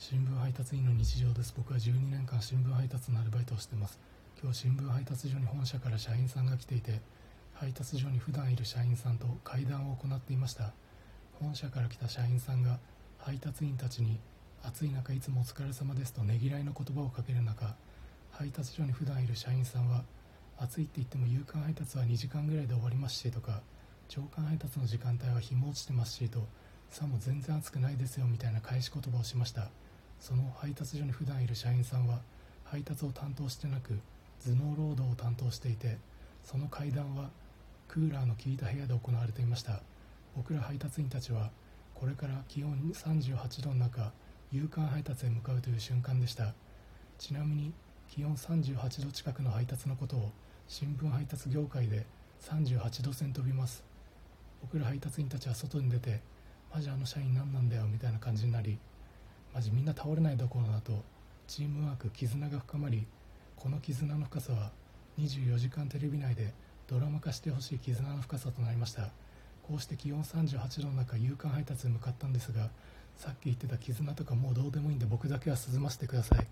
新聞配達員の日常です。僕は12年間新聞配達のアルバイトをしてます。今日新聞配達所に本社から社員さんが来ていて配達所に普段いる社員さんと会談を行っていました。本社から来た社員さんが配達員たちに暑い中いつもお疲れ様ですとねぎらいの言葉をかける中配達所に普段いる社員さんは暑いって言っても夕刊配達は2時間ぐらいで終わりますしとか朝刊配達の時間帯は日も落ちてますしとさも全然暑くないですよみたいな返し言葉をしました。その配達所に普段いる社員さんは配達を担当してなく頭脳労働を担当していてその会談はクーラーの効いた部屋で行われていました。僕ら配達員たちはこれから気温38度の中夕刊配達へ向かうという瞬間でした。ちなみに気温38度近くの配達のことを新聞配達業界で38度線飛びます。僕ら配達員たちは外に出てマジあの社員何なんだよみたいな感じになりマジみんな倒れないどころだとチームワーク絆が深まりこの絆の深さは24時間テレビ内でドラマ化してほしい絆の深さとなりました。こうして気温38度の中夕刊配達へ向かったんですがさっき言ってた絆とかもうどうでもいいんで僕だけは涼ませてください。